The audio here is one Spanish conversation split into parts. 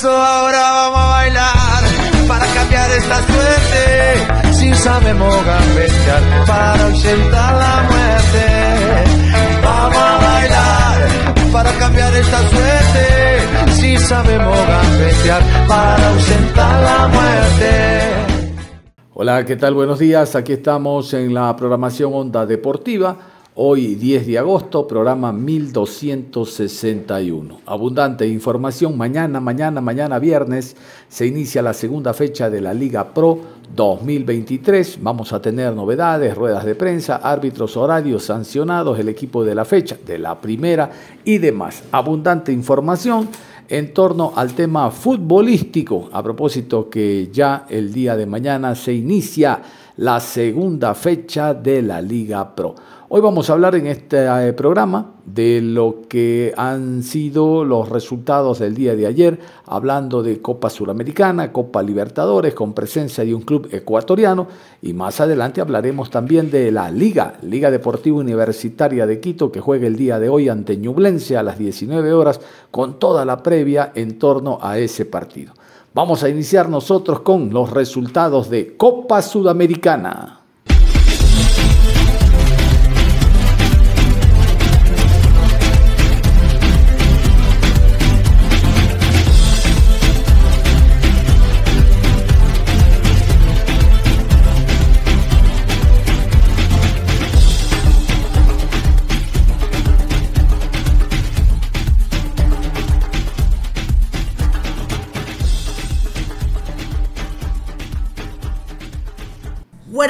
Eso ahora vamos a bailar para cambiar esta suerte. Si sabemos gambetear para ausentar la muerte. Vamos a bailar para cambiar esta suerte. Si sabemos gambetear para ausentar la muerte. Hola, ¿qué tal? Buenos días. Aquí estamos en la programación Onda Deportiva Hoy 10 de agosto, programa 1261. Abundante información. Mañana, mañana, mañana viernes se inicia la segunda fecha de la Liga Pro 2023. Vamos a tener novedades, ruedas de prensa, árbitros horarios sancionados, el equipo de la fecha, de la primera y demás. Abundante información en torno al tema futbolístico. A propósito que ya el día de mañana se inicia la segunda fecha de la Liga Pro. Hoy vamos a hablar en este eh, programa de lo que han sido los resultados del día de ayer, hablando de Copa Suramericana, Copa Libertadores, con presencia de un club ecuatoriano, y más adelante hablaremos también de la Liga, Liga Deportiva Universitaria de Quito, que juega el día de hoy ante Ñublense a las 19 horas, con toda la previa en torno a ese partido. Vamos a iniciar nosotros con los resultados de Copa Sudamericana.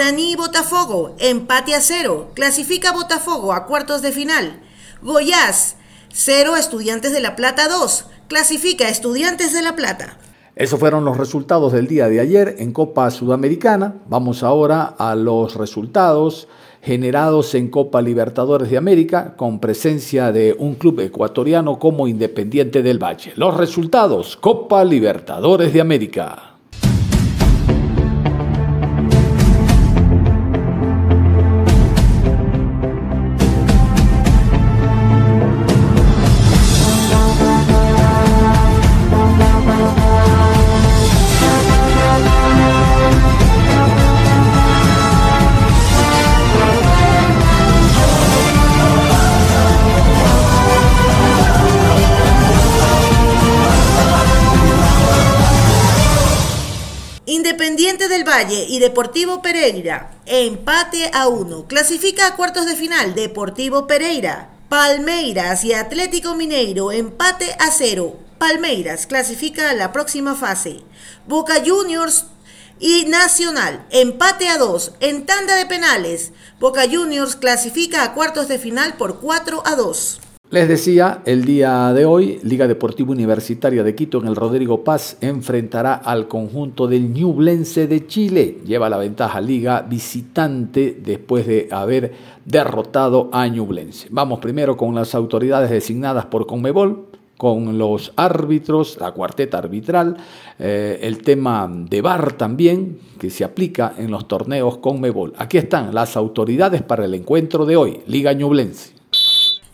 Guaraní Botafogo, empate a cero. Clasifica Botafogo a cuartos de final. Goiás, cero. Estudiantes de La Plata 2. Clasifica Estudiantes de La Plata. Esos fueron los resultados del día de ayer en Copa Sudamericana. Vamos ahora a los resultados generados en Copa Libertadores de América con presencia de un club ecuatoriano como Independiente del Valle. Los resultados, Copa Libertadores de América. Deportivo Pereira, empate a uno. Clasifica a cuartos de final Deportivo Pereira. Palmeiras y Atlético Mineiro, empate a cero. Palmeiras clasifica a la próxima fase. Boca Juniors y Nacional, empate a dos. En tanda de penales, Boca Juniors clasifica a cuartos de final por 4 a 2. Les decía, el día de hoy, Liga Deportiva Universitaria de Quito en el Rodrigo Paz enfrentará al conjunto del Ñublense de Chile. Lleva la ventaja Liga visitante después de haber derrotado a Ñublense. Vamos primero con las autoridades designadas por Conmebol, con los árbitros, la cuarteta arbitral, eh, el tema de VAR también, que se aplica en los torneos Conmebol. Aquí están las autoridades para el encuentro de hoy, Liga Ñublense.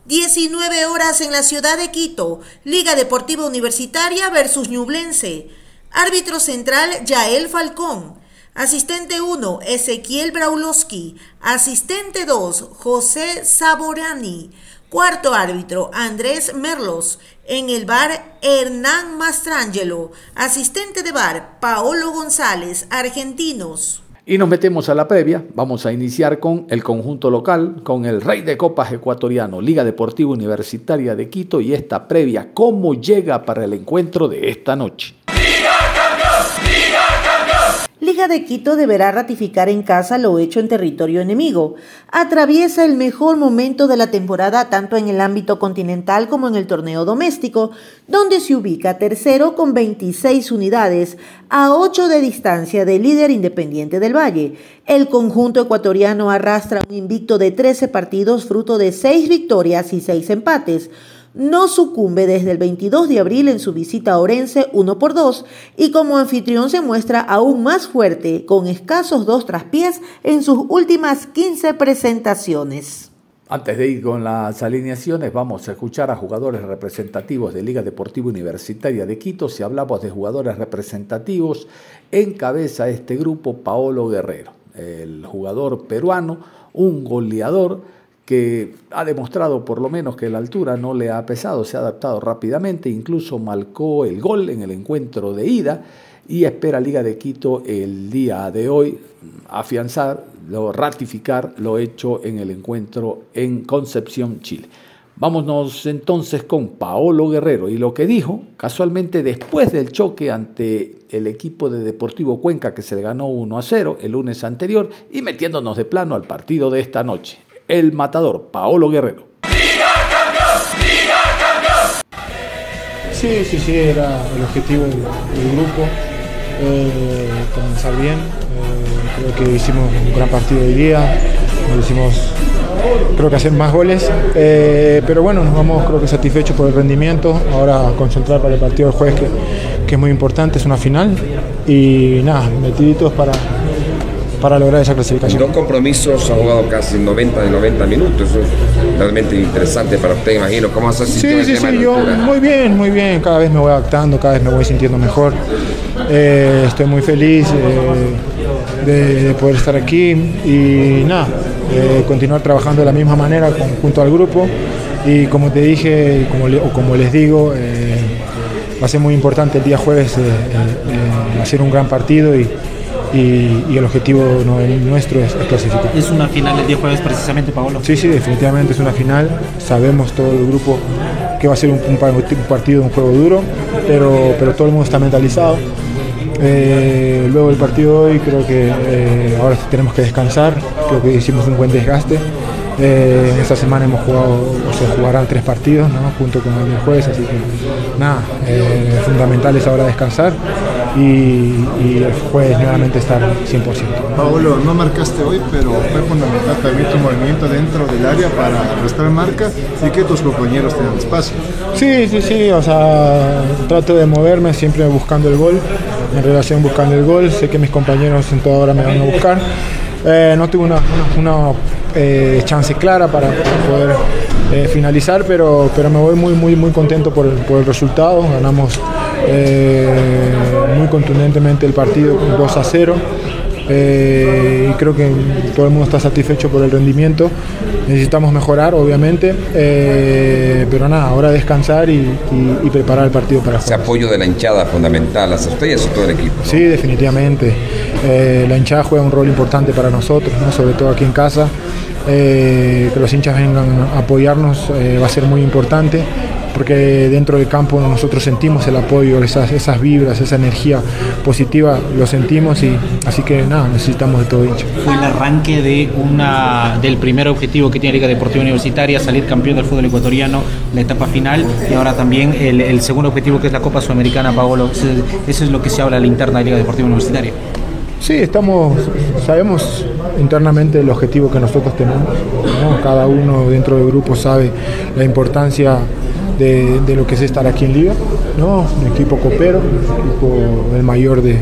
19 horas en la ciudad de Quito, Liga Deportiva Universitaria versus Ñublense. Árbitro central, Yael Falcón. Asistente 1, Ezequiel Braulowski. Asistente 2, José Saborani. Cuarto árbitro, Andrés Merlos. En el bar, Hernán Mastrangelo. Asistente de bar, Paolo González, argentinos. Y nos metemos a la previa. Vamos a iniciar con el conjunto local, con el Rey de Copas ecuatoriano, Liga Deportiva Universitaria de Quito y esta previa, cómo llega para el encuentro de esta noche. Liga de Quito deberá ratificar en casa lo hecho en territorio enemigo. Atraviesa el mejor momento de la temporada tanto en el ámbito continental como en el torneo doméstico, donde se ubica tercero con 26 unidades, a 8 de distancia del líder independiente del Valle. El conjunto ecuatoriano arrastra un invicto de 13 partidos fruto de 6 victorias y 6 empates no sucumbe desde el 22 de abril en su visita a Orense 1 por 2 y como anfitrión se muestra aún más fuerte con escasos dos traspiés en sus últimas 15 presentaciones. Antes de ir con las alineaciones, vamos a escuchar a jugadores representativos de Liga Deportiva Universitaria de Quito. Si hablamos de jugadores representativos, encabeza este grupo Paolo Guerrero, el jugador peruano, un goleador que ha demostrado por lo menos que la altura no le ha pesado, se ha adaptado rápidamente, incluso marcó el gol en el encuentro de ida y espera Liga de Quito el día de hoy afianzar, ratificar lo hecho en el encuentro en Concepción, Chile. Vámonos entonces con Paolo Guerrero y lo que dijo casualmente después del choque ante el equipo de Deportivo Cuenca que se le ganó 1 a 0 el lunes anterior y metiéndonos de plano al partido de esta noche el matador Paolo Guerrero. Sí, sí, sí, era el objetivo del, grupo, eh, comenzar bien. Eh, creo que hicimos un gran partido hoy día, hicimos creo que hacer más goles, eh, pero bueno, nos vamos creo que satisfechos por el rendimiento, ahora concentrar para el partido del jueves que, que es muy importante, es una final y nada, metiditos para, para lograr esa clasificación. dos compromisos ha jugado casi 90 de 90 minutos, eso es realmente interesante para usted, imagino. ¿Cómo has asistido Sí, sí, sí, yo muy bien, muy bien, cada vez me voy adaptando, cada vez me voy sintiendo mejor. Eh, estoy muy feliz eh, de, poder estar aquí y nada, eh, continuar trabajando de la misma manera junto al grupo y como te dije, como, o como les digo, va a ser muy importante el día jueves hacer un gran partido y, y, el objetivo nuestro es, clasificar. ¿Es una final el día jueves precisamente, Paolo? Sí, sí, definitivamente es una final. Sabemos todo el grupo que va a ser un, partido, un juego duro, pero, pero todo el mundo está mentalizado. Eh, luego del partido de hoy creo que eh, ahora tenemos que descansar, creo que hicimos un buen desgaste. Eh, esta semana hemos jugado, o se jugarán tres partidos junto con el jueves, así que nada, eh, fundamental es ahora descansar y, el jueves nuevamente estar 100%. Paolo, no marcaste hoy, pero fue fundamental también tu movimiento dentro del área para restar marca y que tus compañeros tengan espacio. Sí, sí, sí, o sea, trato de moverme siempre buscando el gol, en relación buscando el gol, sé que mis compañeros en toda hora me van a buscar. Eh, no tuve una, eh, chance clara para, poder eh, finalizar, pero, pero me voy muy, muy, muy contento por el, por el resultado. Ganamos muy contundentemente el partido 2 a 0. y creo que todo el mundo está satisfecho por el rendimiento. Necesitamos mejorar, obviamente, pero nada, ahora descansar y, preparar el partido para Ese apoyo de la hinchada fundamental, las estrellas y todo el equipo. Sí, definitivamente. Eh, la hinchada juega un rol importante para nosotros, sobre todo aquí en casa. Eh, que los hinchas vengan a apoyarnos eh, va a ser muy importante porque dentro del campo nosotros sentimos el apoyo, esas, esas vibras, esa energía positiva, lo sentimos y así que nada, necesitamos de todo hincha. Fue el arranque de una, del primer objetivo que tiene Liga Deportiva Universitaria, salir campeón del fútbol ecuatoriano, la etapa final y ahora también el, el segundo objetivo que es la Copa Sudamericana, Paolo. Eso es lo que se habla en la interna de Liga Deportiva Universitaria. Sí, estamos, sabemos internamente el objetivo que nosotros tenemos. Cada uno dentro del grupo sabe la importancia de, lo que es estar aquí en Liga. ¿no? Un equipo copero, el mayor de,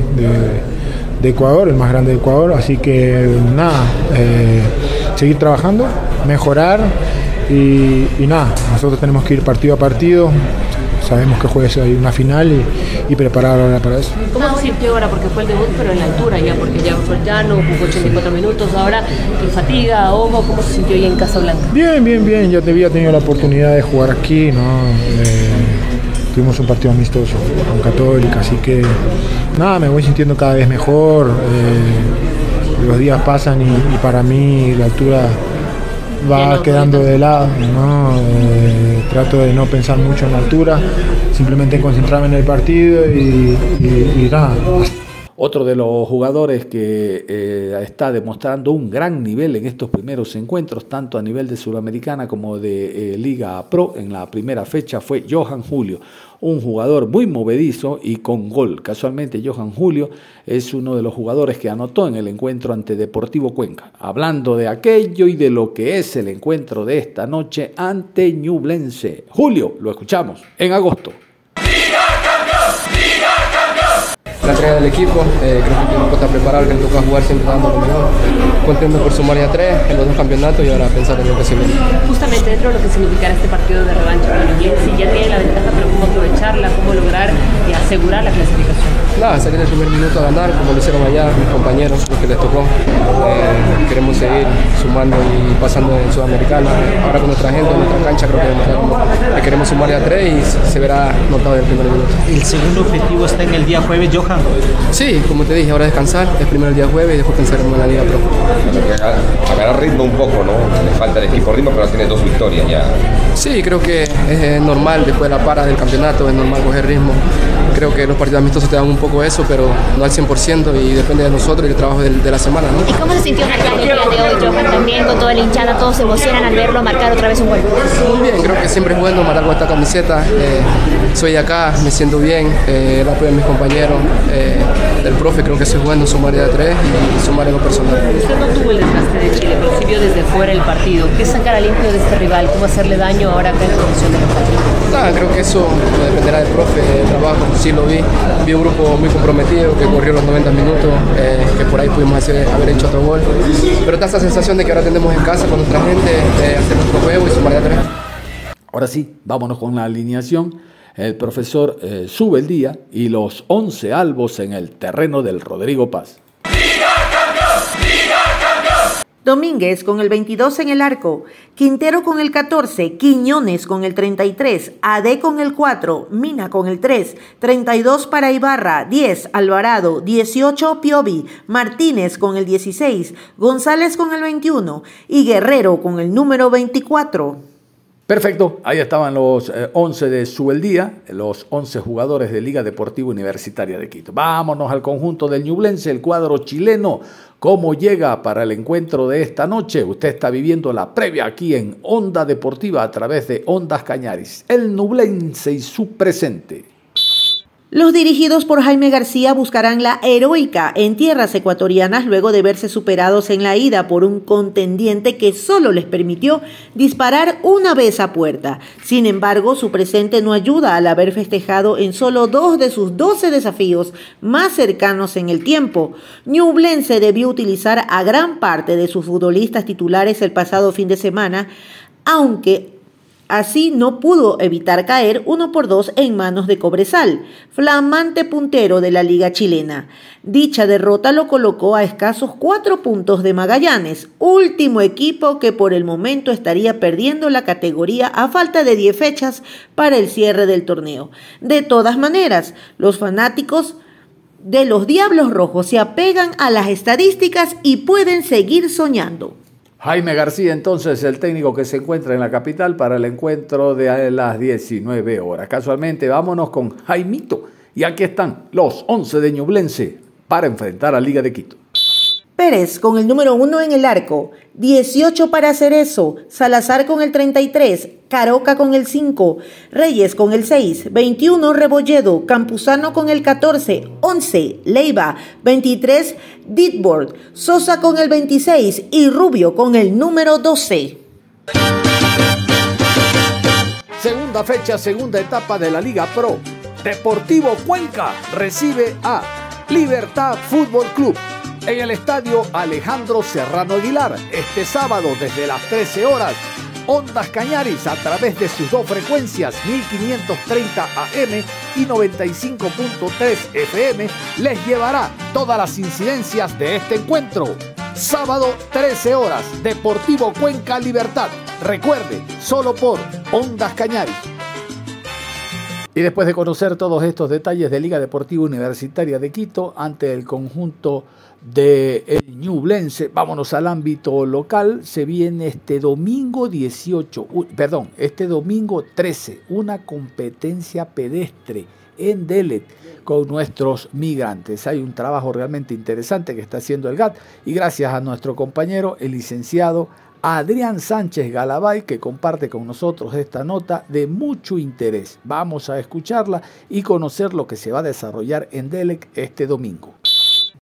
Ecuador, el más grande de Ecuador. Así que nada, eh, seguir trabajando, mejorar y, y nada, nosotros tenemos que ir partido a partido, sabemos que jueves hay una final y, preparar ahora para eso. ¿Cómo se sintió ahora? Porque fue el debut, pero en la altura ya, porque ya fue el llano, jugó 84 minutos, ahora en fatiga, ahogo, ¿cómo se sintió ahí en Casablanca? Bien, bien, bien, ya te había tenido la oportunidad de jugar aquí, ¿no? Eh, tuvimos un partido amistoso con Católica, así que nada, me voy sintiendo cada vez mejor. Eh, los días pasan y, para mí la altura va quedando de lado, ¿no? Eh, trato de no pensar mucho en la altura, simplemente concentrarme en el partido y, y nada, otro de los jugadores que eh, está demostrando un gran nivel en estos primeros encuentros, tanto a nivel de Sudamericana como de eh, Liga Pro, en la primera fecha fue Johan Julio, un jugador muy movedizo y con gol. Casualmente Johan Julio es uno de los jugadores que anotó en el encuentro ante Deportivo Cuenca. Hablando de aquello y de lo que es el encuentro de esta noche ante Ñublense. Julio, lo escuchamos en agosto la entrega del equipo. Eh, creo que el equipo está preparado, que le toca jugar siempre dando lo mejor. Contento por sumar ya tres en los dos campeonatos y ahora pensar en lo que se viene. Justamente dentro de lo que significará este partido de revancha si ya tiene la ventaja, pero cómo aprovecharla, cómo lograr y asegurar la clasificación. Nada, salir el primer minuto a ganar, como lo hicieron allá mis compañeros, lo que les tocó. Eh, queremos seguir sumando y pasando en Sudamericana. Ahora con nuestra gente, en nuestra cancha, creo que queremos sumar ya tres y se verá notado en el primer minuto. El segundo objetivo está en el día jueves, Johan Sí, como te dije, ahora descansar, es primero el día jueves y después pensaremos en la Liga Pro. Agarrar ritmo un poco, ¿no? El ritmo, pero tiene dos victorias ya. Sí, creo que es normal después de la para del campeonato, es normal coger ritmo. Creo que los partidos amistosos te dan un poco eso, pero no al 100% y depende de nosotros y del trabajo de, la semana. ¿no? ¿Y cómo se sintió en el día de hoy, Johan? También con toda la hinchada, todos se emocionan al verlo marcar otra vez un gol. Muy bien, creo que siempre es bueno marcar con esta camiseta. Eh, soy de acá, me siento bien, eh, el apoyo de mis compañeros, eh, del profe, creo que es bueno sumar de a tres y sumar en lo personal. Usted no tuvo el desgaste de Chile, pero desde fuera el partido. ¿Qué sacar a limpio de este rival? ¿Cómo hacerle daño ahora acá en condición de Nada, creo que eso dependerá del profe, del trabajo, sí lo vi. Vi un grupo muy comprometido que corrió los 90 minutos, eh, que por ahí pudimos hacer, haber hecho otro gol. Pero está esa sensación de que ahora tenemos en casa con nuestra gente, eh, hacer nuestro juego y sumar de a tres. Ahora sí, vámonos con la alineación el profesor eh, sube el día y los 11 albos en el terreno del Rodrigo Paz. Domínguez con el 22 en el arco, Quintero con el 14, Quiñones con el 33, Ade con el 4, Mina con el 3, 32 para Ibarra, 10 Alvarado, 18 Piovi, Martínez con el 16, González con el 21 y Guerrero con el número 24. Perfecto, ahí estaban los 11 eh, de Subeldía, los 11 jugadores de Liga Deportiva Universitaria de Quito. Vámonos al conjunto del Ñublense, el cuadro chileno. ¿Cómo llega para el encuentro de esta noche? Usted está viviendo la previa aquí en Onda Deportiva a través de Ondas Cañaris. El Ñublense y su presente. Los dirigidos por Jaime García buscarán la heroica en tierras ecuatorianas luego de verse superados en la ida por un contendiente que solo les permitió disparar una vez a puerta. Sin embargo, su presente no ayuda al haber festejado en solo dos de sus 12 desafíos más cercanos en el tiempo. Ñublense debió utilizar a gran parte de sus futbolistas titulares el pasado fin de semana, aunque Así no pudo evitar caer uno por dos en manos de Cobresal, flamante puntero de la liga chilena. Dicha derrota lo colocó a escasos cuatro puntos de Magallanes, último equipo que por el momento estaría perdiendo la categoría a falta de 10 fechas para el cierre del torneo. De todas maneras, los fanáticos de los Diablos Rojos se apegan a las estadísticas y pueden seguir soñando. Jaime García, entonces, el técnico que se encuentra en la capital para el encuentro de las 19 horas. Casualmente, vámonos con Jaimito. Y aquí están los 11 de Ñublense para enfrentar a Liga de Quito. Pérez con el número 1 en el arco, 18 para Cerezo, Salazar con el 33, Caroca con el 5, Reyes con el 6, 21 Rebolledo, Campuzano con el 14, 11 Leiva, 23 Ditborg, Sosa con el 26 y Rubio con el número 12. Segunda fecha, segunda etapa de la Liga Pro. Deportivo Cuenca recibe a Libertad Fútbol Club en el estadio Alejandro Serrano Aguilar este sábado desde las 13 horas. Ondas Cañaris a través de sus dos frecuencias 1530 AM y 95.3 FM les llevará todas las incidencias de este encuentro. Sábado 13 horas, Deportivo Cuenca Libertad. Recuerde, solo por Ondas Cañaris. Y después de conocer todos estos detalles de Liga Deportiva Universitaria de Quito ante el conjunto de el Ñublense, vámonos al ámbito local, se viene este domingo 18, perdón, este domingo 13, una competencia pedestre en Delet con nuestros migrantes. Hay un trabajo realmente interesante que está haciendo el GAT y gracias a nuestro compañero, el licenciado Adrián Sánchez Galabay, que comparte con nosotros esta nota de mucho interés. Vamos a escucharla y conocer lo que se va a desarrollar en Delec este domingo.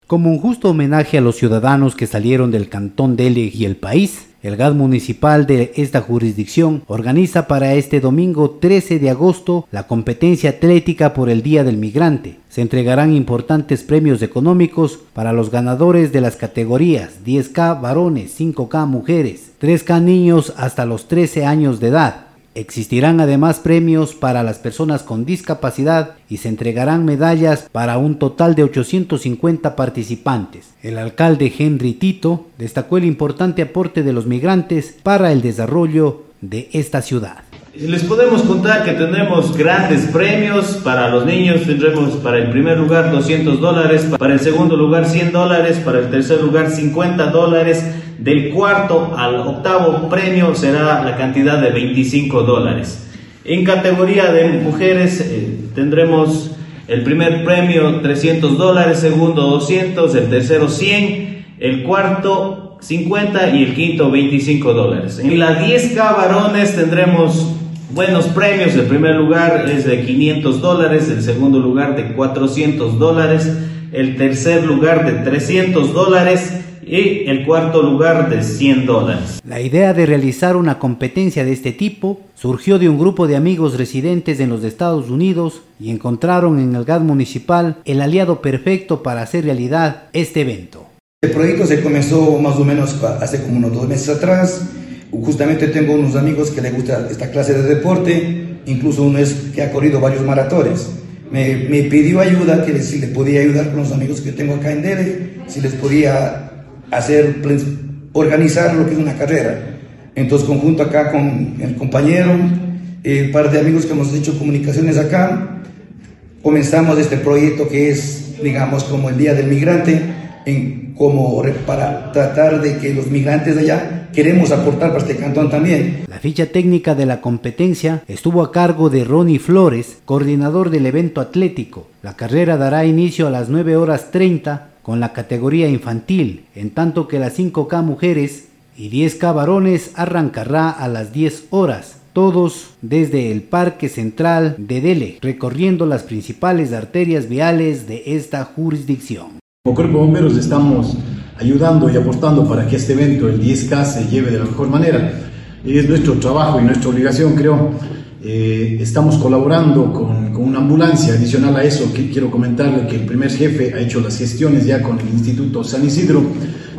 Como un justo homenaje a los ciudadanos que salieron del cantón Delec y el país, el GAD municipal de esta jurisdicción organiza para este domingo 13 de agosto la competencia atlética por el Día del Migrante. Se entregarán importantes premios económicos para los ganadores de las categorías 10K varones, 5K mujeres, 3K niños hasta los 13 años de edad. Existirán además premios para las personas con discapacidad y se entregarán medallas para un total de 850 participantes. El alcalde Henry Tito destacó el importante aporte de los migrantes para el desarrollo de esta ciudad. Les podemos contar que tendremos grandes premios para los niños, tendremos para el primer lugar 200 dólares, para el segundo lugar 100 dólares, para el tercer lugar 50 dólares, del cuarto al octavo premio será la cantidad de 25 dólares. En categoría de mujeres eh, tendremos el primer premio 300 dólares, segundo 200, el tercero 100, el cuarto 50 y el quinto 25 dólares. En la 10K varones tendremos buenos premios. El primer lugar es de 500 dólares, el segundo lugar de 400 dólares, el tercer lugar de 300 dólares y el cuarto lugar de 100 dólares. La idea de realizar una competencia de este tipo surgió de un grupo de amigos residentes en los Estados Unidos y encontraron en el GAD municipal el aliado perfecto para hacer realidad este evento. El proyecto se comenzó más o menos hace como unos dos meses atrás. Justamente tengo unos amigos que les gusta esta clase de deporte, incluso uno es que ha corrido varios maratones. Me, me pidió ayuda, que si le podía ayudar con los amigos que tengo acá en Dele, si les podía hacer, organizar lo que es una carrera. Entonces, conjunto acá con el compañero, eh, un par de amigos que hemos hecho comunicaciones acá, comenzamos este proyecto que es, digamos, como el Día del Migrante, en como para tratar de que los migrantes de allá queremos aportar para este cantón también. La ficha técnica de la competencia estuvo a cargo de Ronnie Flores, coordinador del evento atlético. La carrera dará inicio a las 9 horas 30 con la categoría infantil, en tanto que las 5K mujeres y 10K varones arrancará a las 10 horas, todos desde el Parque Central de Dele, recorriendo las principales arterias viales de esta jurisdicción. Como Cuerpo de Bomberos estamos ayudando y aportando para que este evento, el 10K, se lleve de la mejor manera. Es nuestro trabajo y nuestra obligación, creo, eh, estamos colaborando con, una ambulancia. Adicional a eso, quiero comentarle que el primer jefe ha hecho las gestiones ya con el Instituto San Isidro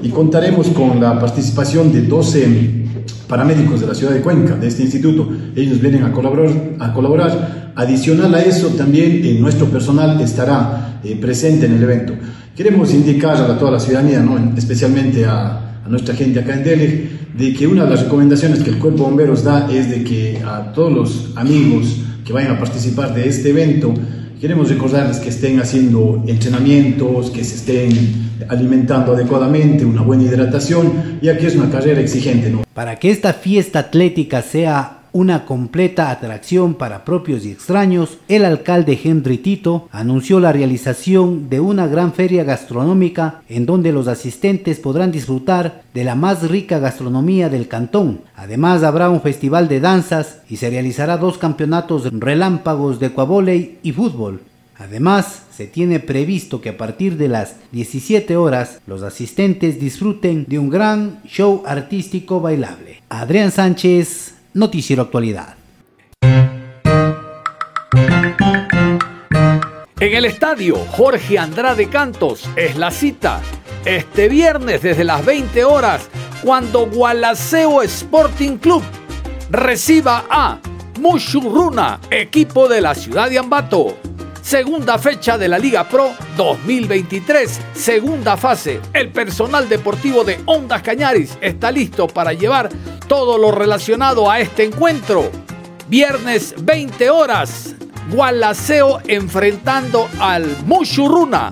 y contaremos con la participación de 12 paramédicos de la ciudad de Cuenca, de este instituto. Ellos vienen a colaborar. A colaborar. Adicional a eso, también eh, nuestro personal estará eh, presente en el evento. Queremos indicar a toda la ciudadanía, ¿no? especialmente a, a nuestra gente acá en Delhi, de que una de las recomendaciones que el Cuerpo Bomberos da es de que a todos los amigos que vayan a participar de este evento, queremos recordarles que estén haciendo entrenamientos, que se estén alimentando adecuadamente, una buena hidratación, ya que es una carrera exigente. ¿no? Para que esta fiesta atlética sea una completa atracción para propios y extraños, el alcalde Henry Tito anunció la realización de una gran feria gastronómica en donde los asistentes podrán disfrutar de la más rica gastronomía del cantón. Además habrá un festival de danzas y se realizará dos campeonatos relámpagos de cuavoley y fútbol. Además, se tiene previsto que a partir de las 17 horas los asistentes disfruten de un gran show artístico bailable. Adrián Sánchez, Noticiero Actualidad. En el estadio Jorge Andrade Cantos es la cita. Este viernes desde las 20 horas, cuando Gualaceo Sporting Club reciba a Mushuruna, equipo de la ciudad de Ambato. Segunda fecha de la Liga Pro 2023, segunda fase. El personal deportivo de Ondas Cañaris está listo para llevar todo lo relacionado a este encuentro. Viernes 20 horas Gualaceo enfrentando al Mushuruna.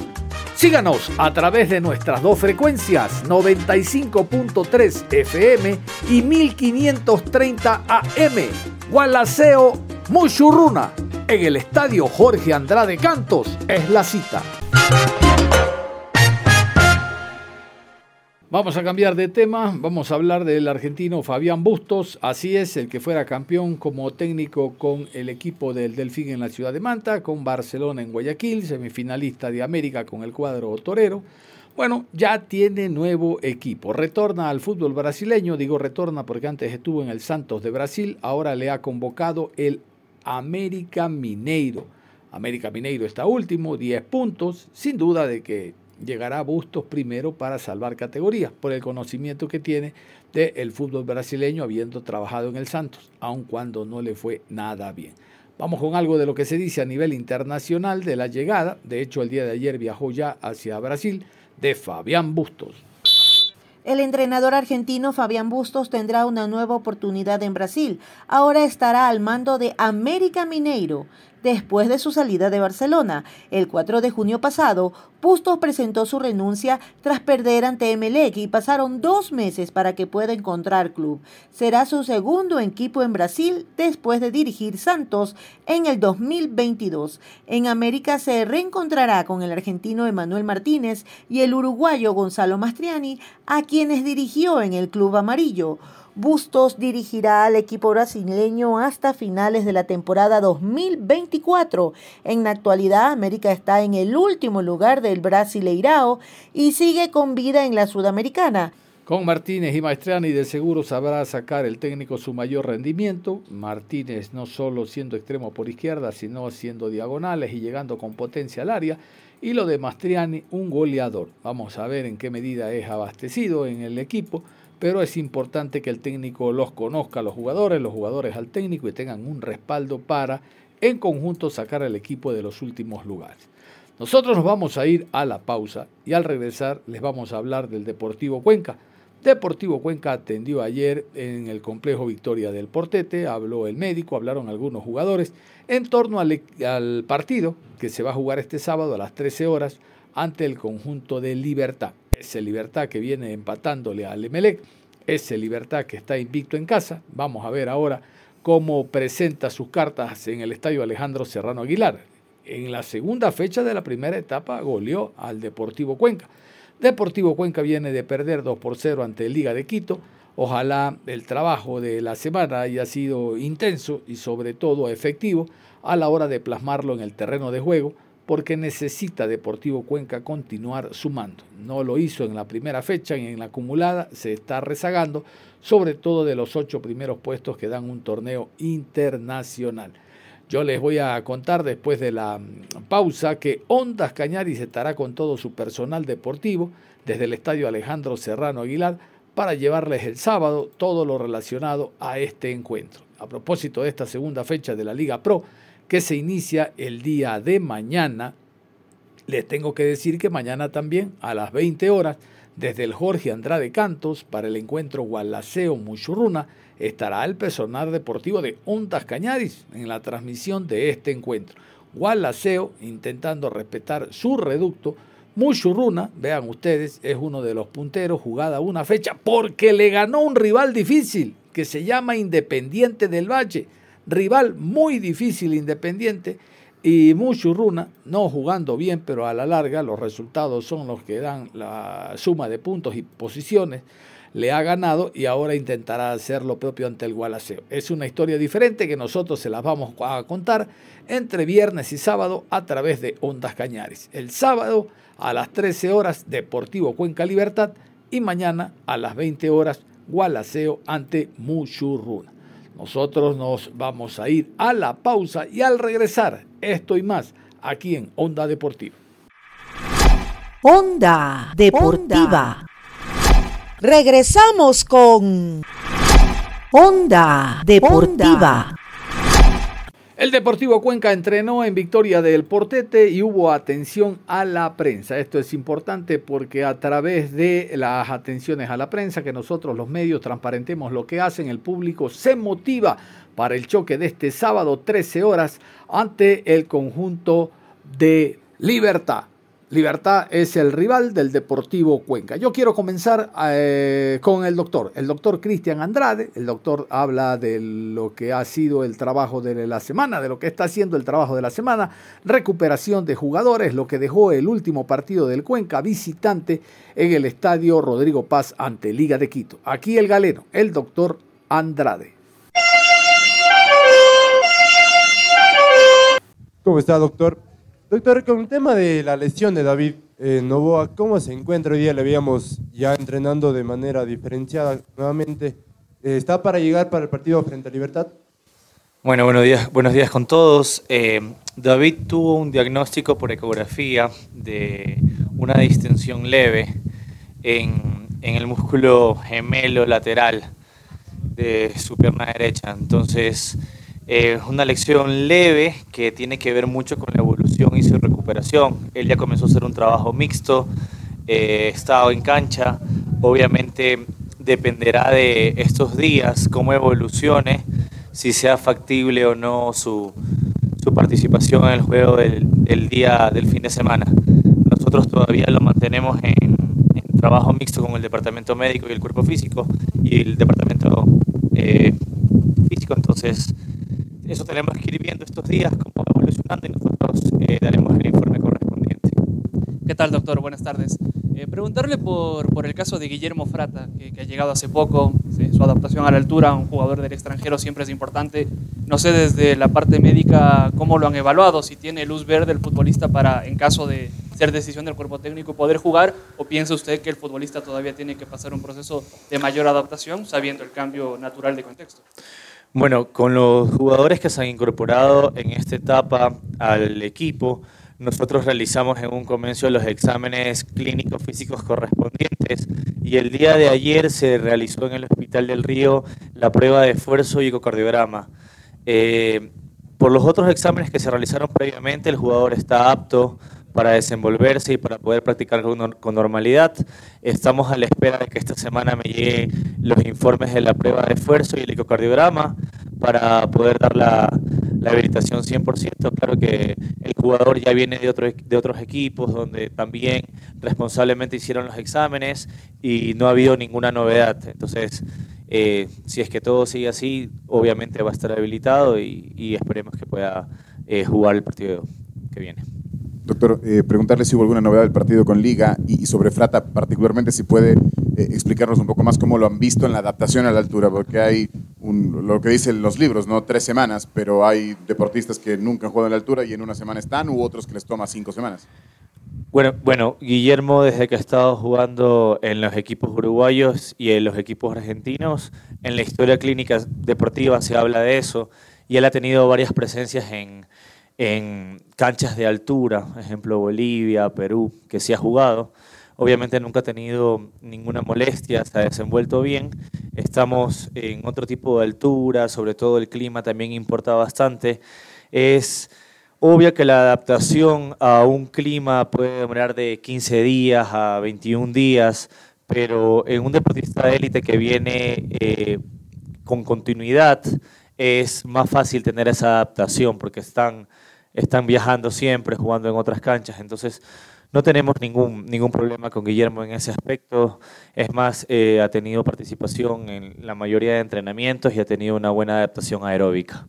Síganos a través de nuestras dos frecuencias, 95.3 FM y 1530 AM. Gualaceo Mushuruna en el estadio Jorge Andrade Cantos es la cita. Vamos a cambiar de tema, vamos a hablar del argentino Fabián Bustos, así es, el que fuera campeón como técnico con el equipo del Delfín en la ciudad de Manta, con Barcelona en Guayaquil, semifinalista de América con el cuadro torero. Bueno, ya tiene nuevo equipo, retorna al fútbol brasileño, digo retorna porque antes estuvo en el Santos de Brasil, ahora le ha convocado el América Mineiro. América Mineiro está último, 10 puntos, sin duda de que llegará Bustos primero para salvar categorías, por el conocimiento que tiene del fútbol brasileño habiendo trabajado en el Santos, aun cuando no le fue nada bien. Vamos con algo de lo que se dice a nivel internacional de la llegada, de hecho el día de ayer viajó ya hacia Brasil, de Fabián Bustos. El entrenador argentino Fabián Bustos tendrá una nueva oportunidad en Brasil. Ahora estará al mando de América Mineiro después de su salida de Barcelona. El 4 de junio pasado, Bustos presentó su renuncia tras perder ante Emelec y pasaron dos meses para que pueda encontrar club. Será su segundo equipo en Brasil después de dirigir Santos en el 2022. En América se reencontrará con el argentino Emanuel Martínez y el uruguayo Gonzalo Mastriani, a quienes dirigió en el club amarillo. Bustos dirigirá al equipo brasileño hasta finales de la temporada 2024. En la actualidad, América está en el último lugar del Brasileirao y sigue con vida en la Sudamericana. Con Martínez y Maestriani de seguro sabrá sacar el técnico su mayor rendimiento. Martínez no solo siendo extremo por izquierda, sino haciendo diagonales y llegando con potencia al área. Y lo de Maestriani, un goleador. Vamos a ver en qué medida es abastecido en el equipo pero es importante que el técnico los conozca los jugadores, los jugadores al técnico y tengan un respaldo para en conjunto sacar al equipo de los últimos lugares. Nosotros nos vamos a ir a la pausa y al regresar les vamos a hablar del Deportivo Cuenca. Deportivo Cuenca atendió ayer en el complejo Victoria del Portete, habló el médico, hablaron algunos jugadores en torno al, al partido que se va a jugar este sábado a las 13 horas ante el conjunto de Libertad. Ese Libertad que viene empatándole al Emelec, ese Libertad que está invicto en casa. Vamos a ver ahora cómo presenta sus cartas en el estadio Alejandro Serrano Aguilar. En la segunda fecha de la primera etapa goleó al Deportivo Cuenca. Deportivo Cuenca viene de perder 2 por 0 ante Liga de Quito. Ojalá el trabajo de la semana haya sido intenso y sobre todo efectivo a la hora de plasmarlo en el terreno de juego porque necesita Deportivo Cuenca continuar sumando. No lo hizo en la primera fecha y en la acumulada se está rezagando, sobre todo de los ocho primeros puestos que dan un torneo internacional. Yo les voy a contar después de la mm, pausa que Ondas Cañaris estará con todo su personal deportivo desde el Estadio Alejandro Serrano Aguilar para llevarles el sábado todo lo relacionado a este encuentro. A propósito de esta segunda fecha de la Liga Pro, que se inicia el día de mañana. Les tengo que decir que mañana también a las 20 horas, desde el Jorge Andrade Cantos, para el encuentro Gualaceo Muchurruna, estará el personal deportivo de Ondas Cañaris en la transmisión de este encuentro. Gualaceo, intentando respetar su reducto, Muchurruna, vean ustedes, es uno de los punteros, jugada una fecha, porque le ganó un rival difícil que se llama Independiente del Valle rival muy difícil Independiente y Muchurruna no jugando bien, pero a la larga los resultados son los que dan la suma de puntos y posiciones. Le ha ganado y ahora intentará hacer lo propio ante el Gualaceo. Es una historia diferente que nosotros se las vamos a contar entre viernes y sábado a través de Ondas Cañares. El sábado a las 13 horas Deportivo Cuenca Libertad y mañana a las 20 horas Gualaceo ante Muchurruna. Nosotros nos vamos a ir a la pausa y al regresar, esto y más, aquí en Onda Deportiva. Onda Deportiva. Regresamos con Onda Deportiva. El Deportivo Cuenca entrenó en Victoria del Portete y hubo atención a la prensa. Esto es importante porque a través de las atenciones a la prensa, que nosotros los medios transparentemos lo que hacen, el público se motiva para el choque de este sábado 13 horas ante el conjunto de Libertad. Libertad es el rival del Deportivo Cuenca. Yo quiero comenzar eh, con el doctor, el doctor Cristian Andrade. El doctor habla de lo que ha sido el trabajo de la semana, de lo que está haciendo el trabajo de la semana, recuperación de jugadores, lo que dejó el último partido del Cuenca visitante en el estadio Rodrigo Paz ante Liga de Quito. Aquí el galeno, el doctor Andrade. ¿Cómo está, doctor? Doctor, con el tema de la lesión de David eh, Novoa, ¿cómo se encuentra hoy día? Le veíamos ya entrenando de manera diferenciada nuevamente. Eh, ¿Está para llegar para el partido frente a Libertad? Bueno, buenos días, buenos días con todos. Eh, David tuvo un diagnóstico por ecografía de una distensión leve en, en el músculo gemelo lateral de su pierna derecha. Entonces, es una lección leve que tiene que ver mucho con la evolución y su recuperación. Él ya comenzó a hacer un trabajo mixto, eh, estado en cancha. Obviamente dependerá de estos días, cómo evolucione, si sea factible o no su, su participación en el juego del, del, día del fin de semana. Nosotros todavía lo mantenemos en, en, trabajo mixto con el departamento médico y el cuerpo físico y el departamento eh, físico, entonces eso tenemos que ir viendo estos días, cómo va evolucionando y nosotros eh, daremos el informe correspondiente. ¿Qué tal, doctor? Buenas tardes. Eh, preguntarle por, por, el caso de Guillermo Frata, que, que ha llegado hace poco, su adaptación a la altura, un jugador del extranjero siempre es importante. No sé desde la parte médica cómo lo han evaluado, si tiene luz verde el futbolista para, en caso de ser decisión del cuerpo técnico, poder jugar, o piensa usted que el futbolista todavía tiene que pasar un proceso de mayor adaptación, sabiendo el cambio natural de contexto. Bueno, con los jugadores que se han incorporado en esta etapa al equipo, nosotros realizamos en un comienzo los exámenes clínicos físicos correspondientes y el día de ayer se realizó en el Hospital del Río la prueba de esfuerzo y ecocardiograma. Eh, por los otros exámenes que se realizaron previamente, el jugador está apto para desenvolverse y para poder practicar con, normalidad. Estamos a la espera de que esta semana me lleguen los informes de la prueba de esfuerzo y el ecocardiograma para poder dar la, habilitación 100%. Claro que el jugador ya viene de, otro, de otros equipos donde también responsablemente hicieron los exámenes y no ha habido ninguna novedad. Entonces, eh, si es que todo sigue así, obviamente va a estar habilitado y, y esperemos que pueda eh, jugar el partido que viene. Doctor, eh, preguntarle si hubo alguna novedad del partido con Liga y, sobre Frata, particularmente si puede eh, explicarnos un poco más cómo lo han visto en la adaptación a la altura, porque hay lo que dicen los libros, ¿no? Tres semanas, pero hay deportistas que nunca han jugado en la altura y en una semana están, u otros que les toma cinco semanas. Bueno, bueno, Guillermo desde que ha estado jugando en los equipos uruguayos y en los equipos argentinos, en la historia clínica deportiva se habla de eso, y él ha tenido varias presencias en en canchas de altura, ejemplo Bolivia, Perú, que sí ha jugado. Obviamente nunca ha tenido ninguna molestia, se ha desenvuelto bien. Estamos en otro tipo de altura, sobre todo el clima también importa bastante. Es obvio que la adaptación a un clima puede demorar de 15 días a 21 días, pero en un deportista de élite que viene eh, con continuidad es más fácil tener esa adaptación porque están están viajando siempre, jugando en otras canchas, entonces no tenemos ningún, ningún problema con Guillermo en ese aspecto. Es más, eh, ha tenido participación en la mayoría de entrenamientos y ha tenido una buena adaptación aeróbica.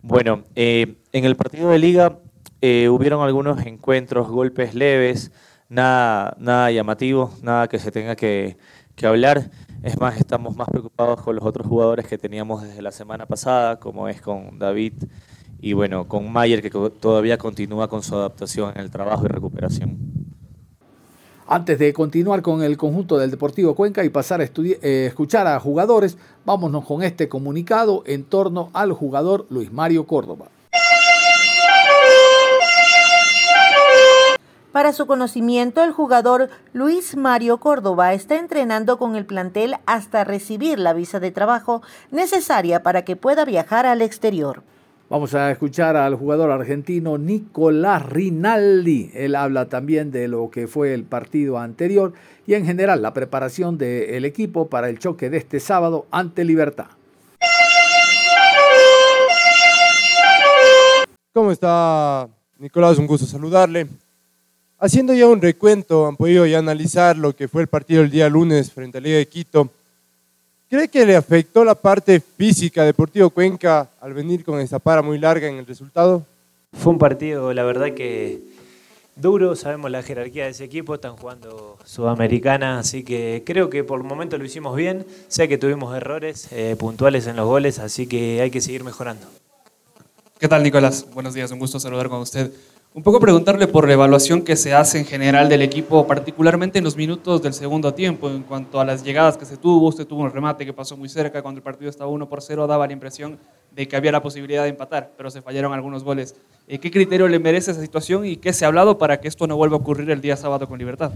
Bueno, eh, en el partido de liga eh, hubieron algunos encuentros, golpes leves, nada, nada llamativo, nada que se tenga que, que hablar. Es más, estamos más preocupados con los otros jugadores que teníamos desde la semana pasada, como es con David y bueno, con Mayer que todavía continúa con su adaptación en el trabajo y recuperación. Antes de continuar con el conjunto del Deportivo Cuenca y pasar a eh, escuchar a jugadores, vámonos con este comunicado en torno al jugador Luis Mario Córdoba. Para su conocimiento, el jugador Luis Mario Córdoba está entrenando con el plantel hasta recibir la visa de trabajo necesaria para que pueda viajar al exterior. Vamos a escuchar al jugador argentino Nicolás Rinaldi. Él habla también de lo que fue el partido anterior y en general la preparación del equipo para el choque de este sábado ante Libertad. ¿Cómo está, Nicolás? Un gusto saludarle. Haciendo ya un recuento, han podido ya analizar lo que fue el partido el día lunes frente a Liga de Quito. ¿Cree que le afectó la parte física Deportivo Cuenca al venir con esa para muy larga en el resultado? Fue un partido, la verdad que duro, sabemos la jerarquía de ese equipo, están jugando Sudamericana, así que creo que por el momento lo hicimos bien, sé que tuvimos errores eh, puntuales en los goles, así que hay que seguir mejorando. ¿Qué tal, Nicolás? Buenos días, un gusto saludar con usted. Un poco preguntarle por la evaluación que se hace en general del equipo, particularmente en los minutos del segundo tiempo, en cuanto a las llegadas que se tuvo. Usted tuvo un remate que pasó muy cerca, cuando el partido estaba 1 por 0, daba la impresión de que había la posibilidad de empatar, pero se fallaron algunos goles. Eh, ¿Qué criterio le merece esa situación y qué se ha hablado para que esto no vuelva a ocurrir el día sábado con libertad?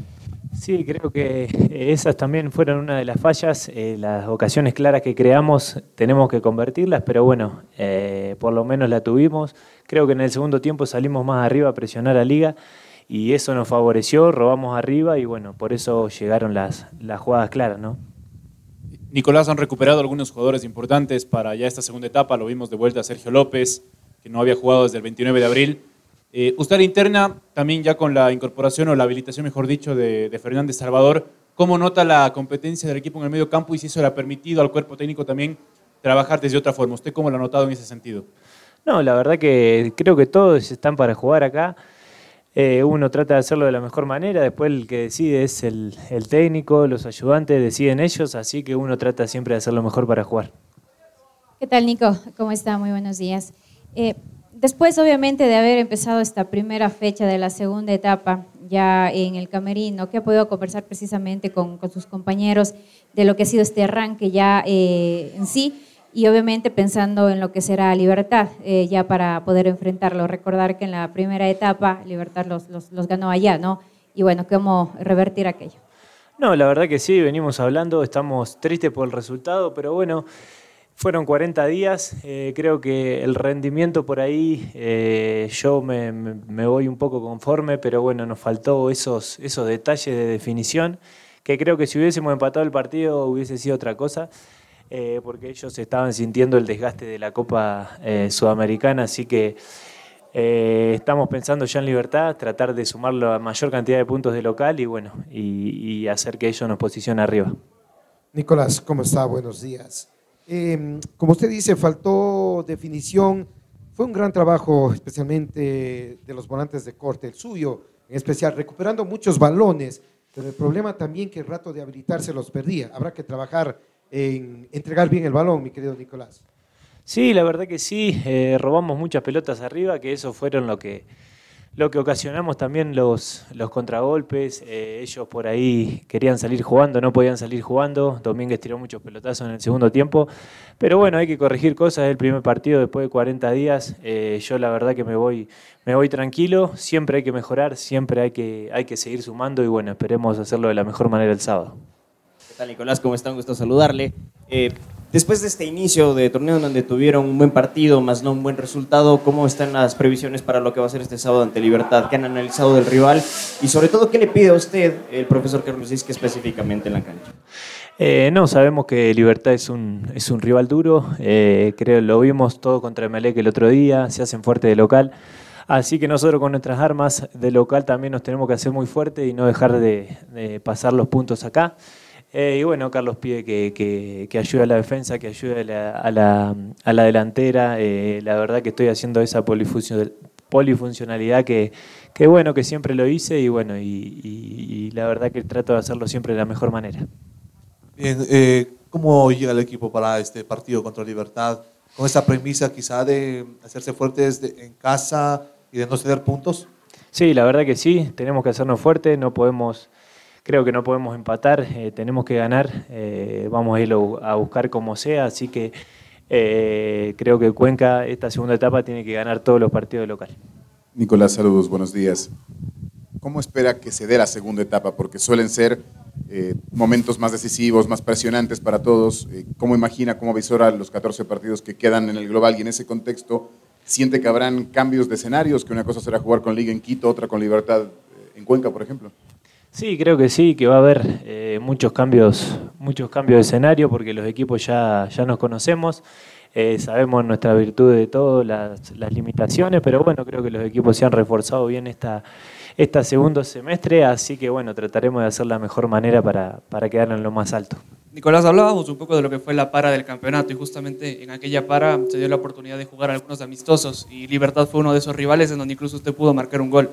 Sí, creo que esas también fueron una de las fallas. Eh, las ocasiones claras que creamos tenemos que convertirlas, pero bueno, eh, por lo menos la tuvimos. Creo que en el segundo tiempo salimos más arriba a presionar a Liga y eso nos favoreció, robamos arriba y bueno, por eso llegaron las, las jugadas claras, ¿no? Nicolás han recuperado algunos jugadores importantes para ya esta segunda etapa. Lo vimos de vuelta a Sergio López, que no había jugado desde el 29 de abril. Eh, usted interna, también ya con la incorporación o la habilitación, mejor dicho, de, Fernández Salvador, ¿cómo nota la competencia del equipo en el medio campo y si eso le ha permitido al cuerpo técnico también trabajar desde otra forma? ¿Usted cómo lo ha notado en ese sentido? No, la verdad que creo que todos están para jugar acá. Eh, uno trata de hacerlo de la mejor manera, después el que decide es el, técnico, los ayudantes deciden ellos, así que uno trata siempre de hacer lo mejor para jugar. ¿Qué tal, Nico? ¿Cómo está? Muy buenos días. Eh, Después, obviamente, de haber empezado esta primera fecha de la segunda etapa ya en el camerino, que ha podido conversar precisamente con, sus compañeros de lo que ha sido este arranque ya eh, en sí y obviamente pensando en lo que será Libertad eh, ya para poder enfrentarlo. Recordar que en la primera etapa Libertad los, los, ganó allá, ¿no? Y bueno, ¿cómo revertir aquello? No, la verdad que sí, venimos hablando, estamos tristes por el resultado, pero bueno, fueron 40 días, eh, creo que el rendimiento por ahí, eh, yo me, voy un poco conforme, pero bueno, nos faltó esos, esos detalles de definición, que creo que si hubiésemos empatado el partido hubiese sido otra cosa, eh, porque ellos estaban sintiendo el desgaste de la Copa Sudamericana, así que estamos pensando ya en libertad, tratar de sumar la mayor cantidad de puntos de local y bueno, y hacer que ellos nos posicionen arriba. Nicolás, ¿cómo está? Buenos días. Em, como usted dice, faltó definición. Fue un gran trabajo, especialmente de los volantes de corte, el suyo en especial, recuperando muchos balones, pero el problema también que el rato de habilitarse los perdía. Habrá que trabajar en entregar bien el balón, mi querido Nicolás. Sí, la verdad que sí, eh, robamos muchas pelotas arriba, que eso fueron lo que lo que ocasionamos también los, contragolpes, eh, ellos por ahí querían salir jugando, no podían salir jugando, Domínguez tiró muchos pelotazos en el segundo tiempo, pero bueno, hay que corregir cosas, el primer partido después de 40 días, eh, yo la verdad que me voy, me voy tranquilo, siempre hay que mejorar, siempre hay que, hay que seguir sumando y bueno, esperemos hacerlo de la mejor manera el sábado. ¿Qué tal Nicolás? ¿Cómo está? Un gusto saludarle. Eh, Después de este inicio de torneo donde tuvieron un buen partido, más no un buen resultado, ¿cómo están las previsiones para lo que va a ser este sábado ante Libertad? ¿Qué han analizado del rival? Y sobre todo, ¿qué le pide a usted el profesor Carlos Isque específicamente en la cancha? Eh, no, sabemos que Libertad es un, es un rival duro. Eh, creo lo vimos todo contra Melec el otro día, se hacen fuerte de local. Así que nosotros con nuestras armas de local también nos tenemos que hacer muy fuerte y no dejar de pasar los puntos acá. Eh, y bueno, Carlos pide que, ayude a la defensa, que ayude a la, delantera. Eh, la verdad que estoy haciendo esa polifuncionalidad que, bueno, que siempre lo hice y bueno, y, la verdad que trato de hacerlo siempre de la mejor manera. Bien, eh, ¿cómo llega el equipo para este partido contra Libertad? Con esa premisa quizá de hacerse fuertes en casa y de no ceder puntos. Sí, la verdad que sí, tenemos que hacernos fuertes, no podemos creo que no podemos empatar, eh, tenemos que ganar, eh, vamos a ir a buscar como sea, así que eh, creo que Cuenca esta segunda etapa tiene que ganar todos los partidos locales. Nicolás, saludos, buenos días. ¿Cómo espera que se dé la segunda etapa? Porque suelen ser momentos más decisivos, más presionantes para todos. ¿Cómo imagina, cómo visora los 14 partidos que quedan en el global y en ese contexto siente que habrán cambios de escenarios, que una cosa será jugar con Liga en Quito, otra con Libertad en Cuenca, por ejemplo? Sí, creo que sí, que va a haber eh, muchos cambios, muchos cambios de escenario porque los equipos ya, ya nos conocemos. Eh, sabemos nuestra virtud de todo, las, las, limitaciones, pero bueno, creo que los equipos se han reforzado bien esta, esta segundo semestre, así que bueno, trataremos de hacer la mejor manera para, para quedar en lo más alto. Nicolás, hablábamos un poco de lo que fue la para del campeonato y justamente en aquella para se dio la oportunidad de jugar algunos amistosos y Libertad fue uno de esos rivales en donde incluso usted pudo marcar un gol.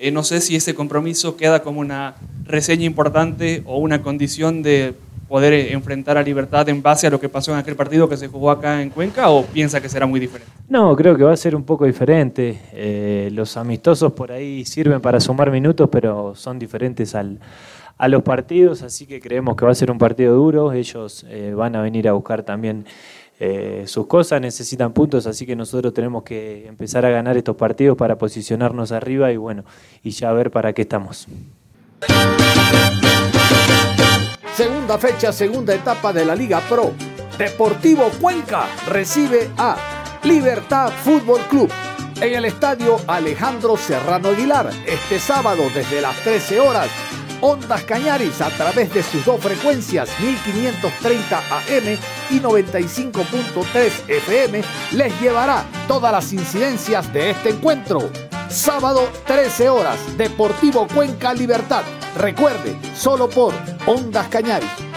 Eh, no sé si ese compromiso queda como una reseña importante o una condición de poder enfrentar a Libertad en base a lo que pasó en aquel partido que se jugó acá en Cuenca o piensa que será muy diferente? No, creo que va a ser un poco diferente. Eh, los amistosos por ahí sirven para sumar minutos, pero son diferentes al a los partidos, así que creemos que va a ser un partido duro. Ellos eh, van a venir a buscar también eh, sus cosas, necesitan puntos, así que nosotros tenemos que empezar a ganar estos partidos para posicionarnos arriba y bueno, y ya ver para qué estamos. Segunda fecha, segunda etapa de la Liga Pro. Deportivo Cuenca recibe a Libertad Fútbol Club en el estadio Alejandro Serrano Aguilar este sábado desde las 13 horas Ondas Cañaris a través de sus dos frecuencias 1530 AM y 95.3 FM les llevará todas las incidencias de este encuentro. Sábado 13 horas, Deportivo Cuenca Libertad. Recuerde, solo por Ondas Cañaris.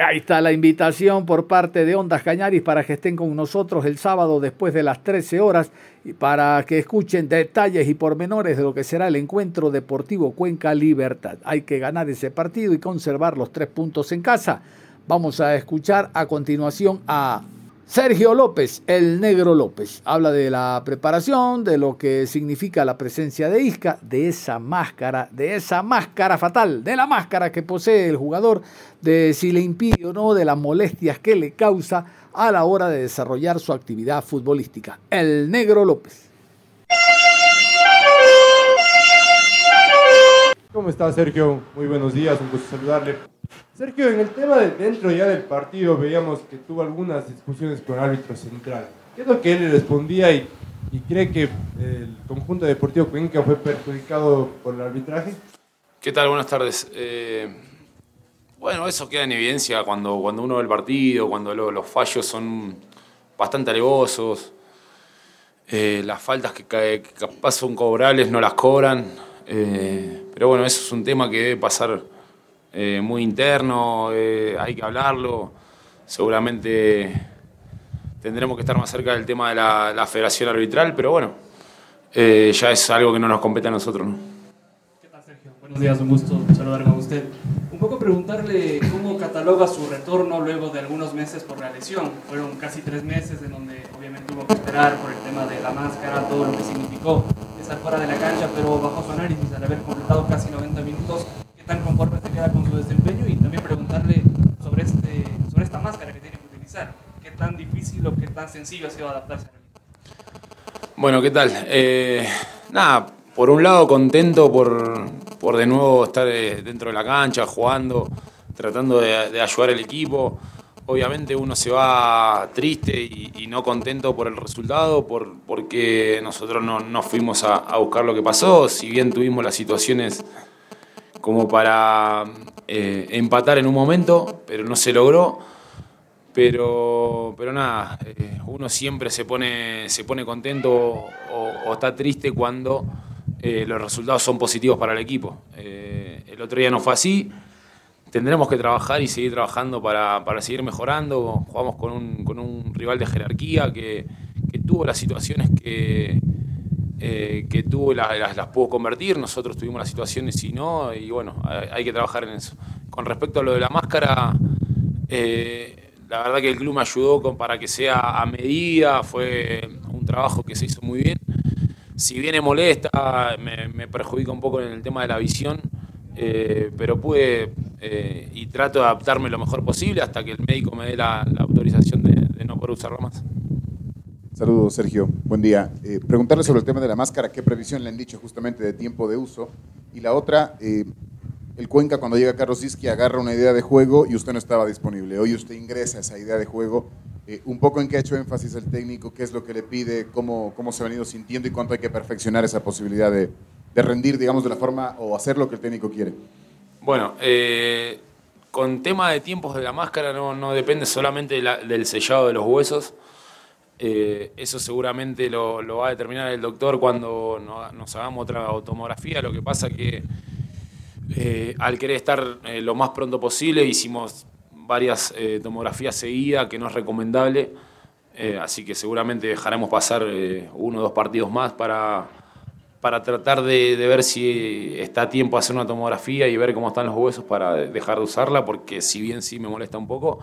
Ahí está la invitación por parte de Ondas Cañaris para que estén con nosotros el sábado después de las 13 horas y para que escuchen detalles y pormenores de lo que será el encuentro deportivo Cuenca Libertad. Hay que ganar ese partido y conservar los tres puntos en casa. Vamos a escuchar a continuación a Sergio López, el negro López, habla de la preparación, de lo que significa la presencia de Isca, de esa máscara, de esa máscara fatal, de la máscara que posee el jugador, de si le impide o no, de las molestias que le causa a la hora de desarrollar su actividad futbolística. El negro López. ¿Cómo está Sergio? Muy buenos días, un gusto saludarle. Sergio, en el tema de dentro ya del partido veíamos que tuvo algunas discusiones con el árbitro central. ¿Qué es lo que él le respondía y, cree que el conjunto deportivo Cuenca fue perjudicado por el arbitraje? ¿Qué tal? Buenas tardes. Eh, bueno, eso queda en evidencia cuando, cuando uno ve el partido, cuando los fallos son bastante alevosos. Eh, las faltas que, que, capaz son cobrables no las cobran. Eh, pero bueno, eso es un tema que debe pasar eh, muy interno, eh, hay que hablarlo. Seguramente tendremos que estar más cerca del tema de la, federación arbitral, pero bueno, eh, ya es algo que no nos compete a nosotros. ¿Qué tal, Sergio? Buenos días, un gusto saludar con usted. Un poco preguntarle cómo cataloga su retorno luego de algunos meses por la lesión. Fueron casi tres meses en donde obviamente tuvo que esperar por el tema de la máscara, todo lo que significó estar fuera de la cancha, pero bajo su análisis, al haber completado casi 90 minutos, tan conforme se queda con su desempeño y también preguntarle sobre, este, sobre esta máscara que tiene que utilizar. ¿Qué tan difícil o qué tan sencillo ha sido adaptarse a Bueno, ¿qué tal? Eh, nada, por un lado contento por, por de nuevo estar eh, dentro de la cancha, jugando, tratando de, ayudar al equipo. Obviamente uno se va triste y, no contento por el resultado, por, porque nosotros no, no fuimos a, a, buscar lo que pasó, si bien tuvimos las situaciones como para eh, empatar en un momento, pero no se logró. Pero, pero nada, eh, uno siempre se pone, se pone contento o, está triste cuando eh, los resultados son positivos para el equipo. el otro día no fue así. Tendremos que trabajar y seguir trabajando para, seguir mejorando. Jugamos con un, con un rival de jerarquía que, que tuvo las situaciones que, eh, que tuvo las, las, pudo convertir, nosotros tuvimos las situaciones y no, y bueno, hay, que trabajar en eso. Con respecto a lo de la máscara, eh, la verdad que el club me ayudó con, para que sea a medida, fue un trabajo que se hizo muy bien. Si viene molesta, me, perjudica un poco en el tema de la visión, eh, pero pude y trato de adaptarme lo mejor posible hasta que el médico me dé la, autorización de, de no poder usarla más. Saludos, Sergio. Buen día. Eh, preguntarle sobre el tema de la máscara, ¿qué previsión le han dicho justamente de tiempo de uso? Y la otra, eh, el Cuenca cuando llega Carlos Iski agarra una idea de juego y usted no estaba disponible. Hoy usted ingresa a esa idea de juego. Eh, un poco en qué ha hecho énfasis el técnico, qué es lo que le pide, cómo, cómo se ha venido sintiendo y cuánto hay que perfeccionar esa posibilidad de, rendir, digamos, de la forma o hacer lo que el técnico quiere. Bueno, con tema de tiempos de la máscara no, depende solamente de la- del sellado de los huesos. Eh, eso seguramente lo, va a determinar el doctor cuando no- nos hagamos otra tomografía. Lo que pasa que eh, al querer estar eh, lo más pronto posible hicimos varias eh, tomografías seguidas que no es recomendable. Así que seguramente dejaremos pasar uno o dos partidos más para, para tratar de, de ver si está a tiempo hacer una tomografía y ver cómo están los huesos para dejar de usarla, porque si bien sí me molesta un poco.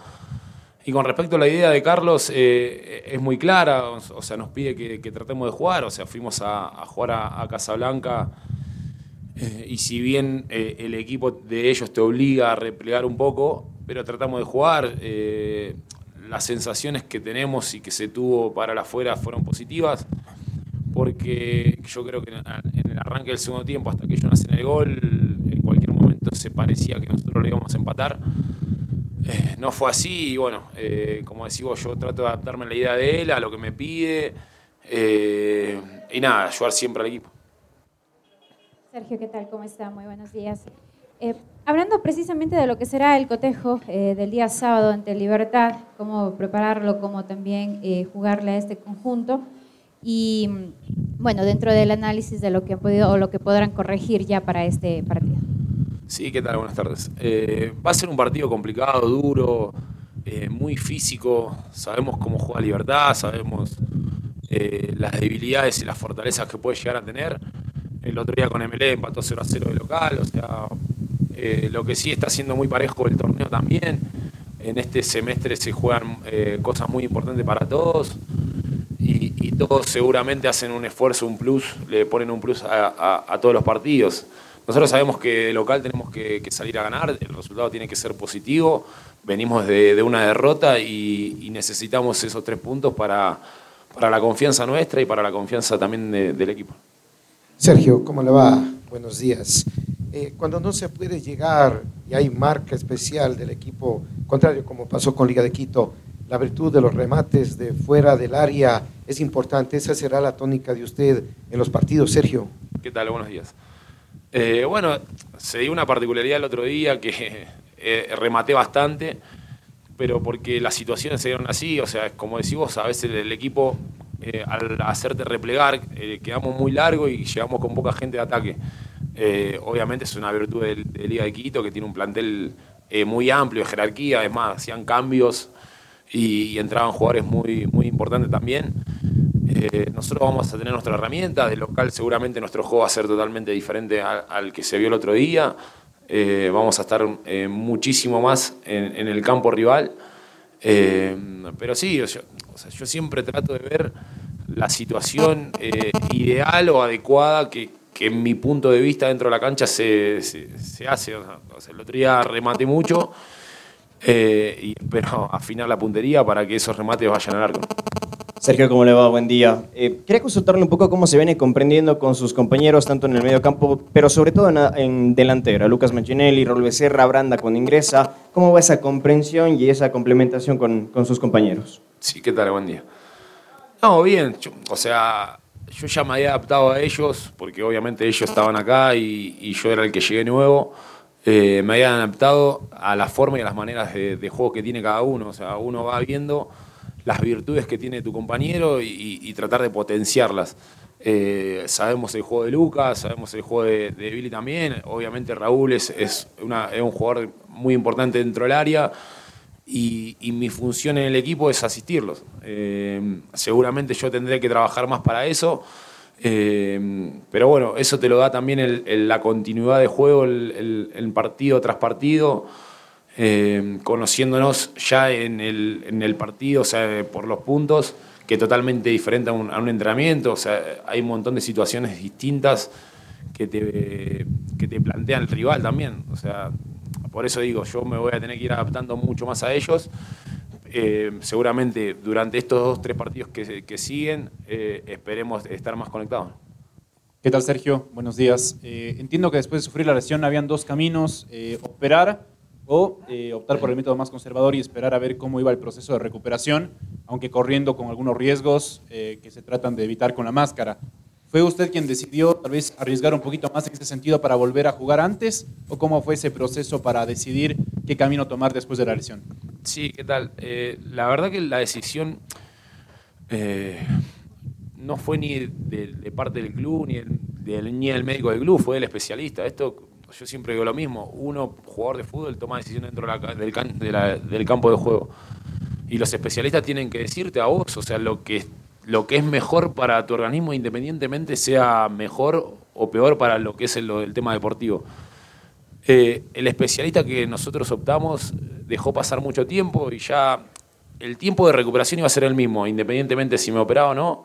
Y con respecto a la idea de Carlos, eh, es muy clara, o sea, nos pide que, tratemos de jugar, o sea, fuimos a, jugar a, Casablanca eh, y si bien eh, el equipo de ellos te obliga a replegar un poco, pero tratamos de jugar, eh, las sensaciones que tenemos y que se tuvo para la afuera fueron positivas, porque yo creo que en en el arranque del segundo tiempo, hasta que ellos hacen el gol, en cualquier momento se parecía que nosotros lo íbamos a empatar. Eh, no fue así y bueno, eh, como decimos, yo trato de adaptarme a la idea de él, a lo que me pide eh, y nada, ayudar siempre al equipo. Sergio, ¿qué tal? ¿Cómo está? Muy buenos días. Hablando precisamente de lo que será el cotejo del día sábado ante Libertad, cómo prepararlo, cómo también jugarle a este conjunto y mm, bueno, dentro del análisis de lo que han podido o lo que podrán corregir ya para este partido. Sí, ¿qué tal? Buenas tardes. Eh, va a ser un partido complicado, duro, eh, muy físico. Sabemos cómo juega Libertad, sabemos eh, las debilidades y las fortalezas que puede llegar a tener. El otro día con MLE empató 0 a 0 de local, o sea, lo que sí está siendo muy parejo el torneo también. En este semestre se juegan cosas muy importantes para todos y, todos seguramente hacen un esfuerzo, un plus, le ponen un plus a todos los partidos. Nosotros sabemos que de local tenemos que, que salir a ganar, el resultado tiene que ser positivo, venimos de, de una derrota y, y necesitamos esos tres puntos para, para la confianza nuestra y para la confianza también de- del equipo. Sergio, ¿cómo le va? Buenos días. Eh, cuando no se puede llegar y hay marca especial del equipo contrario, como pasó con Liga de Quito, la virtud de los remates de fuera del área es importante. Esa será la tónica de usted en los partidos, Sergio. ¿Qué tal? Buenos días. Eh, bueno, se dio una particularidad el otro día que eh, rematé bastante, pero porque las situaciones se dieron así, o sea, como decís vos, a veces el equipo eh, al hacerte replegar eh, quedamos muy largo y llegamos con poca gente de ataque. Obviamente es una virtud de, de Liga de Quito que tiene un plantel muy amplio de jerarquía, es más, hacían cambios y, y entraban jugadores muy, muy importantes también. Eh, nosotros vamos a tener nuestra herramienta, de local seguramente nuestro juego va a ser totalmente diferente al, que se vio el otro día. Eh, vamos a estar eh, muchísimo más en, el campo rival. Pero sí, yo, siempre trato de ver la situación ideal o adecuada que, en mi punto de vista dentro de la cancha se, hace. O sea, el otro día rematé mucho y espero afinar la puntería para que esos remates vayan al arco. Sergio, ¿cómo le va? Buen día. Eh, quería consultarle un poco cómo se viene comprendiendo con sus compañeros, tanto en el medio campo, pero sobre todo en, delantera. Lucas Manchinelli, Raúl Becerra, Branda cuando ingresa. ¿Cómo va esa comprensión y esa complementación con, con sus compañeros? Sí, ¿qué tal? Buen día. No, bien. yo- o sea, yo ya me había adaptado a ellos, porque obviamente ellos estaban acá y, yo era el que llegué nuevo. Eh, me había adaptado a la forma y a las maneras de juego que tiene cada uno. O sea, uno va viendo las virtudes que tiene tu compañero y, tratar de potenciarlas. Eh, sabemos el juego de Lucas, sabemos el juego de, Billy también. Obviamente Raúl es, es, una- es un jugador muy importante dentro del área y, mi función en el equipo es asistirlos. Eh, seguramente yo tendré que trabajar más para eso, eh, pero bueno, eso te lo da también la continuidad de juego, el partido tras partido, eh, conociéndonos ya en el, en el partido, o sea, por los puntos, que es totalmente diferente a un, a un entrenamiento, o sea, hay un montón de situaciones distintas que te, que te plantea el rival también, o sea, por eso digo, yo me voy a tener que ir adaptando mucho más a ellos. Eh, seguramente durante estos dos, tres partidos que, que siguen, eh, esperemos estar más conectados. ¿Qué tal, Sergio? Buenos días. Entiendo que después de sufrir la lesión habían dos caminos, operar o eh, optar por el método más conservador y esperar a ver cómo iba el proceso de recuperación, aunque corriendo con algunos riesgos eh, que se tratan de evitar con la máscara. ¿Fue usted quien decidió tal vez arriesgar un poquito más en ese sentido para volver a jugar antes? ¿O cómo fue ese proceso para decidir qué camino tomar después de la lesión. Sí, ¿qué tal? Eh, la verdad que la decisión no fue ni de, parte del club, ni, el- del, ni el médico del club, fue del especialista. Esto, yo siempre digo lo mismo, uno, jugador de fútbol, toma decisiones dentro del, can- del campo de juego. Y los especialistas tienen que decirte a vos, o sea, lo que, lo que es mejor para tu organismo, independientemente sea mejor o peor para lo que es el, el tema deportivo. Eh, el especialista que nosotros optamos dejó pasar mucho tiempo y ya el tiempo de recuperación iba a ser el mismo, independientemente si me operaba o no.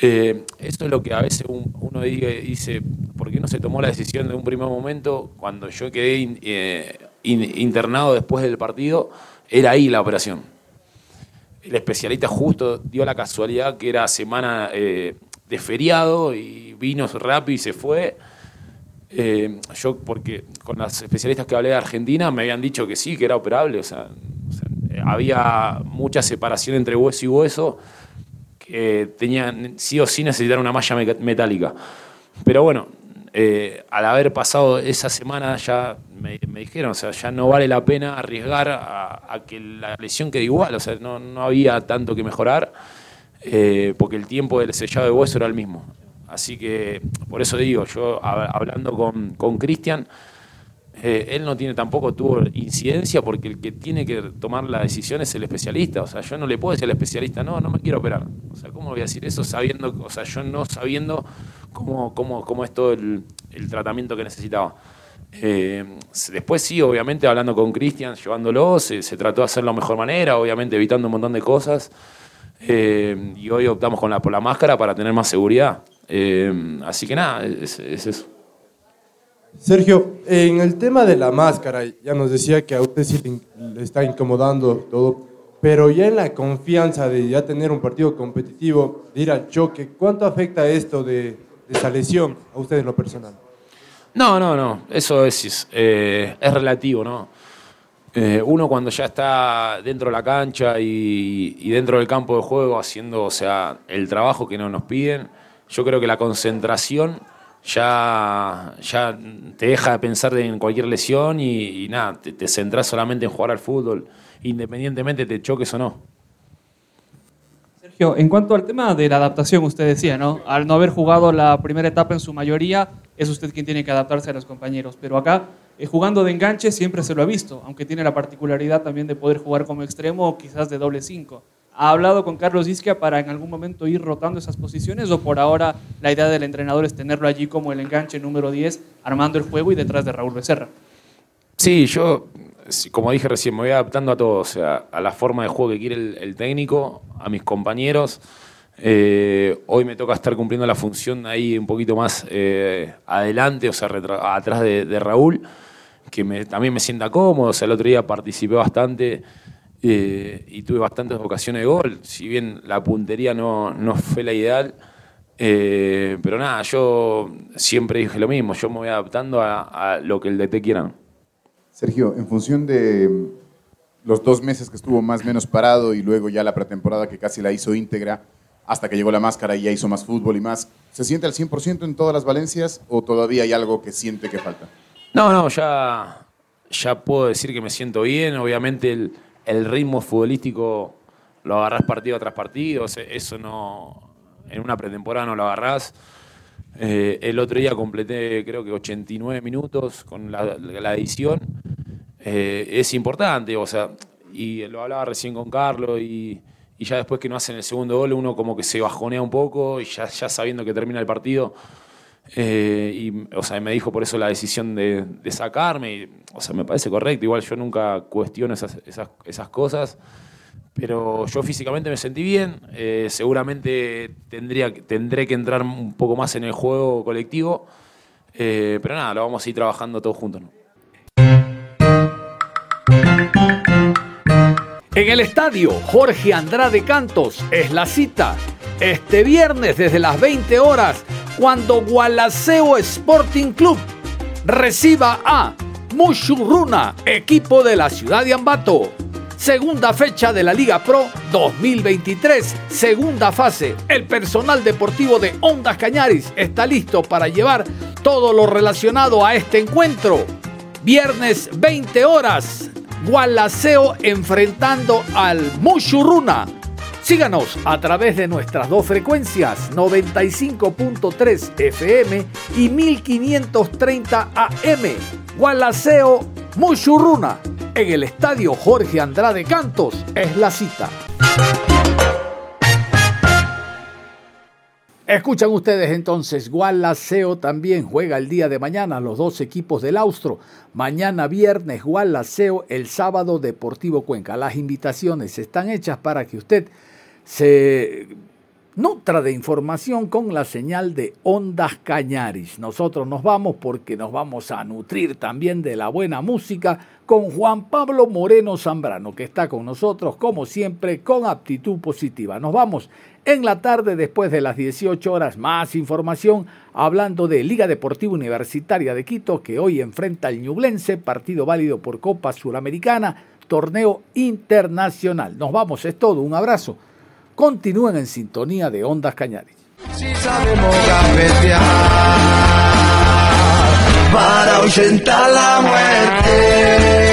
Eh, esto es lo que a veces un- uno dice, ¿por qué no se tomó la decisión de un primer momento cuando yo quedé eh, in- internado después del partido? Era ahí la operación. El especialista justo dio la casualidad que era semana eh, de feriado y vino rápido y se fue. Eh, yo, porque con las especialistas que hablé de Argentina me habían dicho que sí, que era operable, o sea, había mucha separación entre hueso y hueso, que tenían sí o sí necesitar una malla metálica. Pero bueno, eh, al haber pasado esa semana ya me, me dijeron, o sea, ya no vale la pena arriesgar a, a que la lesión quede igual, o sea, no, no había tanto que mejorar, eh, porque el tiempo del sellado de hueso era el mismo. Así que por eso digo, yo hab- hablando con con Cristian, eh, él no tiene tampoco tuvo incidencia porque el que tiene que tomar la decisión es el especialista. O sea, yo no le puedo decir al especialista, no, no me quiero operar. O sea, ¿cómo voy a decir eso sabiendo, o sea, yo no sabiendo cómo, cómo, cómo es todo el, tratamiento que necesitaba? Eh, después sí, obviamente hablando con Cristian, llevándolo, se, trató de hacerlo de mejor manera, obviamente evitando un montón de cosas. Eh, y hoy optamos con la, por la máscara para tener más seguridad. Así que nada, es, es eso. Sergio, en el tema de la máscara, ya nos decía que a usted sí le está incomodando todo, pero ya en la confianza de ya tener un partido competitivo, de ir al choque, ¿cuánto afecta esto de, esa lesión a usted en lo personal? No, no, no, eso es, eh, es relativo, ¿no? Eh, uno cuando ya está dentro de la cancha y, y dentro del campo de juego haciendo, o sea, el trabajo que no nos piden, yo creo que la concentración ya, ya te deja de pensar en cualquier lesión y, y nada, te, te centrás solamente en jugar al fútbol, independientemente te choques o no. Sergio, en cuanto al tema de la adaptación, usted decía, ¿no? Al no haber jugado la primera etapa en su mayoría, es usted quien tiene que adaptarse a los compañeros. Pero acá, eh, jugando de enganche, siempre se lo ha visto, aunque tiene la particularidad también de poder jugar como extremo o quizás de doble cinco. ¿Ha hablado con Carlos Isquia para en algún momento ir rotando esas posiciones o por ahora la idea del entrenador es tenerlo allí como el enganche número 10, armando el juego y detrás de Raúl Becerra? Sí, yo, como dije recién, me voy adaptando a todo, o sea, a la forma de juego que quiere el, técnico, a mis compañeros. Eh, hoy me toca estar cumpliendo la función ahí un poquito más eh, adelante, o sea, atrás de, Raúl, que también me sienta cómodo. O sea, el otro día participé bastante eh, y tuve bastantes ocasiones de gol. Si bien la puntería no, no fue la ideal, eh, pero nada, yo siempre dije lo mismo, yo me voy adaptando a, a lo que el DT quiera. Sergio, en función de mm, los dos meses que estuvo más o menos parado y luego ya la pretemporada que casi la hizo íntegra, hasta que llegó la máscara y ya hizo más fútbol y más, ¿se siente al 100% en todas las Valencias o todavía hay algo que siente que falta? No, no, ya, ya puedo decir que me siento bien. Obviamente el, el ritmo futbolístico lo agarrás partido tras partido. Eso no. En una pretemporada no lo agarrás. Eh, el otro día completé creo que 89 minutos con la, la edición. Eh, es importante, o sea, y lo hablaba recién con Carlos y, y ya después que no hacen el segundo gol uno como que se bajonea un poco y ya, ya sabiendo que termina el partido. Eh, y, o sea, me dijo por eso la decisión de, sacarme. y, o sea, me parece correcto. Igual yo nunca cuestiono esas, esas, esas cosas. Pero yo físicamente me sentí bien. eh, seguramente tendría, tendré que entrar un poco más en el juego colectivo. eh, pero nada, lo vamos a ir trabajando todos juntos. En el estadio Jorge Andrade Cantos es la cita. Este viernes desde las 20 horas, cuando Gualaceo Sporting Club reciba a Mushurruna, equipo de la ciudad de Ambato. Segunda fecha de la Liga Pro 2023, segunda fase. El personal deportivo de Ondas Cañaris está listo para llevar todo lo relacionado a este encuentro. Viernes 20 horas. Gualaceo enfrentando al Mushuruna. Síganos a través de nuestras dos frecuencias, 95.3 FM y 1530 AM. Gualaceo Mushuruna. En el estadio Jorge Andrade Cantos es la cita. Escuchan ustedes entonces, Gualaceo también juega el día de mañana, los dos equipos del Austro. Mañana viernes, Gualaceo, el sábado Deportivo Cuenca. Las invitaciones están hechas para que usted se nutra de información con la señal de Ondas Cañaris. Nosotros nos vamos porque nos vamos a nutrir también de la buena música con Juan Pablo Moreno Zambrano, que está con nosotros como siempre con aptitud positiva. Nos vamos en la tarde después de las 18 horas. Más información hablando de Liga Deportiva Universitaria de Quito que hoy enfrenta al Ñublense, partido válido por Copa Suramericana, torneo internacional. Nos vamos, es todo, un abrazo. Continúen en sintonía de Ondas muerte.